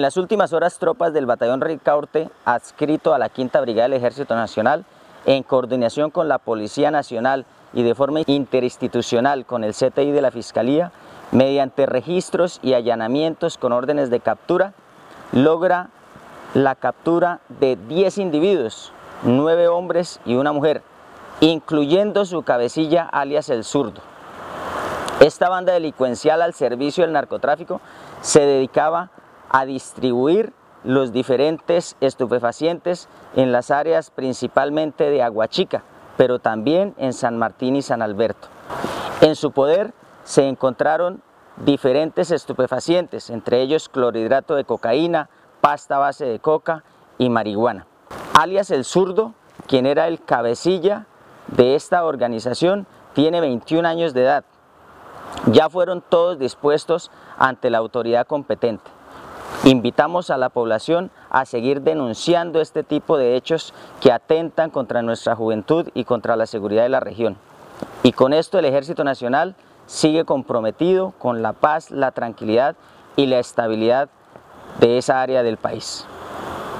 En las últimas horas, tropas del Batallón Ricaurte, adscrito a la Quinta Brigada del Ejército Nacional, en coordinación con la Policía Nacional y de forma interinstitucional con el CTI de la Fiscalía, mediante registros y allanamientos con órdenes de captura, logra la captura de 10 individuos, 9 hombres y una mujer, incluyendo su cabecilla alias el zurdo. Esta banda delincuencial al servicio del narcotráfico se dedicaba a distribuir los diferentes estupefacientes en las áreas principalmente de Aguachica, pero también en San Martín y San Alberto. En su poder se encontraron diferentes estupefacientes, entre ellos clorhidrato de cocaína, pasta base de coca y marihuana. Alias el zurdo, quien era el cabecilla de esta organización, tiene 21 años de edad. Ya fueron todos dispuestos ante la autoridad competente. Invitamos a la población a seguir denunciando este tipo de hechos que atentan contra nuestra juventud y contra la seguridad de la región. Y con esto el Ejército Nacional sigue comprometido con la paz, la tranquilidad y la estabilidad de esa área del país.